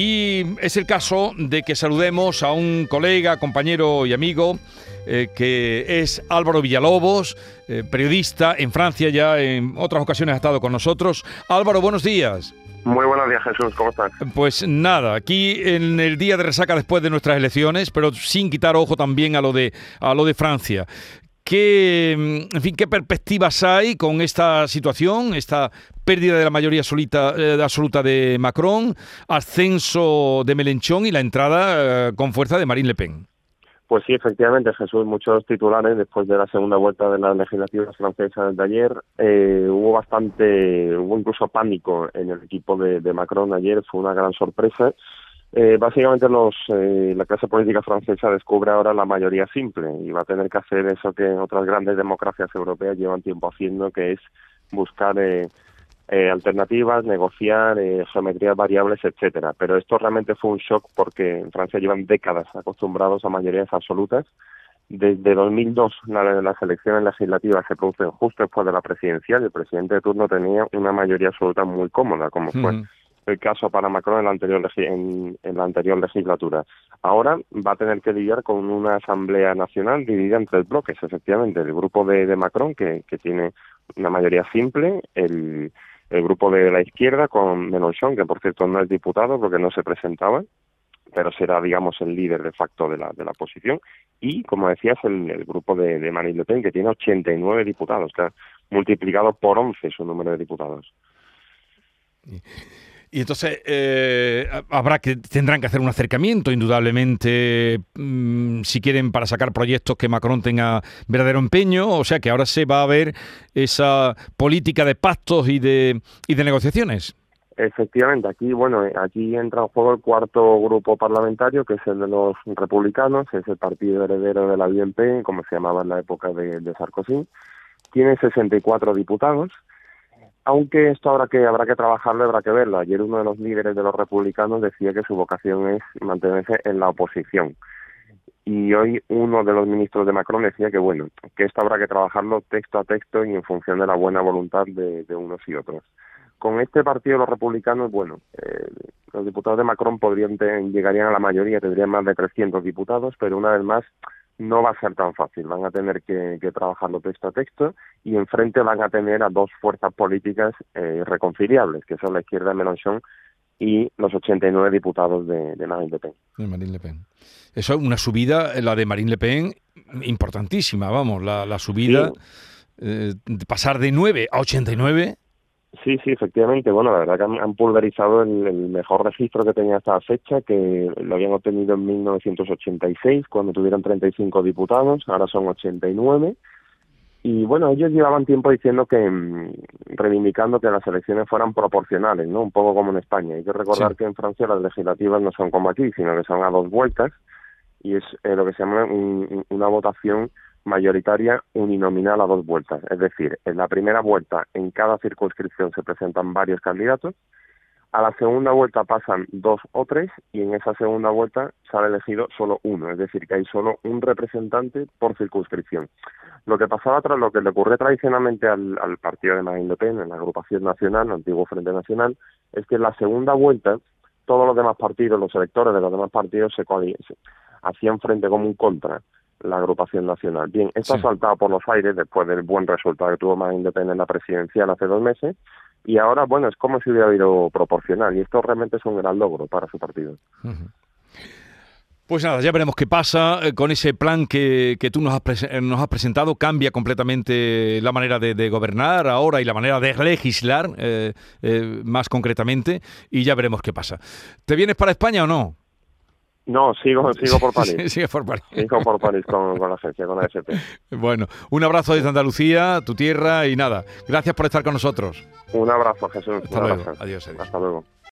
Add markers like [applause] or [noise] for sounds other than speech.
Y es el caso de que saludemos a un colega, compañero y amigo eh, que es Álvaro Villalobos, eh, periodista en Francia, ya en otras ocasiones ha estado con nosotros. Álvaro, buenos días. Muy buenos días, Jesús. ¿Cómo estás? Pues nada, aquí en el día de resaca después de nuestras elecciones, pero sin quitar ojo también a lo de, a lo de Francia. ¿Qué, mm, en fin, ¿Qué perspectivas hay con esta situación, esta pérdida de la mayoría absoluta, eh, absoluta de Macron, ascenso de Melenchón y la entrada eh, con fuerza de Marine Le Pen? Pues sí, efectivamente, Jesús, muchos titulares después de la segunda vuelta de las legislativas francesas de ayer. Eh, hubo bastante, hubo incluso pánico en el equipo de Macron ayer, fue una gran sorpresa. Eh, básicamente los, eh, la clase política francesa descubre ahora la mayoría simple y va a tener que hacer eso que otras grandes democracias europeas llevan tiempo haciendo, que es buscar eh, eh, alternativas, negociar, eh, geometrías variables, etcétera. Pero esto realmente fue un shock porque en Francia llevan décadas acostumbrados a mayorías absolutas. Desde 2002 la, las elecciones legislativas se producen justo después de la presidencial y el presidente de turno tenía una mayoría absoluta muy cómoda, como fue el caso para Macron en la anterior en, la anterior legislatura. Ahora va a tener que lidiar con una asamblea nacional dividida en tres bloques, efectivamente, el grupo de, Macron que, que tiene una mayoría simple, el, grupo de la izquierda con Mélenchon, que por cierto no es diputado porque no se presentaba, pero será, digamos, el líder de facto de la, de la oposición, y, como decías, el, el grupo de, de Marine Le Pen, que tiene 89 diputados, que ha multiplicado por 11 su número de diputados. Y entonces eh, habrá que tendrán que hacer un acercamiento, indudablemente, mmm, si quieren para sacar proyectos que Macron tenga verdadero empeño. O sea que ahora se va a ver esa política de pactos y de y de negociaciones. Efectivamente, aquí bueno, aquí entra en juego el cuarto grupo parlamentario, que es el de los republicanos, es el partido heredero de la BNP, como se llamaba en la época de, de Sarkozy. Tiene 64 diputados aunque esto habrá que habrá que trabajarlo, habrá que verlo. Ayer uno de los líderes de los republicanos decía que su vocación es mantenerse en la oposición. Y hoy uno de los ministros de Macron decía que bueno, que esto habrá que trabajarlo texto a texto y en función de la buena voluntad de, unos y otros. Con este partido los republicanos, bueno, eh, los diputados de Macron podrían llegarían a la mayoría, tendrían más de 300 diputados, pero una vez más no va a ser tan fácil. Van a tener que, que trabajarlo texto a texto y enfrente van a tener a dos fuerzas políticas eh, reconciliables, que son la izquierda de Mélenchon y los 89 diputados de, de Marine Le Pen. De Marine Le Pen. Eso es una subida, la de Marine Le Pen, importantísima, vamos, la, la subida, sí. eh, pasar de 9 a 89 Sí, sí, efectivamente. Bueno, la verdad que han, han pulverizado el, el, mejor registro que tenía hasta la fecha, que lo habían obtenido en 1986, cuando tuvieron 35 diputados, ahora son 89. Y bueno, ellos llevaban tiempo diciendo que, mmm, reivindicando que las elecciones fueran proporcionales, ¿no? Un poco como en España. Hay que recordar sí. que en Francia las legislativas no son como aquí, sino que son a dos vueltas, y es eh, lo que se llama un, una votación mayoritaria uninominal a dos vueltas. Es decir, en la primera vuelta en cada circunscripción se presentan varios candidatos, a la segunda vuelta pasan dos o tres y en esa segunda vuelta sale elegido solo uno, es decir, que hay solo un representante por circunscripción. Lo que pasaba tras lo que le ocurre tradicionalmente al, partido de Marine Le Pen, en la agrupación nacional, el antiguo Frente Nacional, es que en la segunda vuelta todos los demás partidos, los electores de los demás partidos se, se hacían frente como un contra la agrupación nacional. Bien, esto sí. ha saltado por los aires después del buen resultado que tuvo Le Pen en la presidencial hace dos meses y ahora, bueno, es como si hubiera habido proporcional y esto realmente es un gran logro para su partido. Uh -huh. Pues nada, ya veremos qué pasa eh, con ese plan que, que tú nos has, eh, nos has, presentado. Cambia completamente la manera de, de, gobernar ahora y la manera de legislar, eh, eh, más concretamente, y ya veremos qué pasa. ¿Te vienes para España o no? No, sigo, [laughs] sigo por París. Sigue por París. Sigo por [laughs] París con, con la agencia, con la AFP. Bueno, un abrazo desde Andalucía, tu tierra, y nada. Gracias por estar con nosotros. Un abrazo, Jesús. Hasta luego. Adiós, adiós. Hasta luego.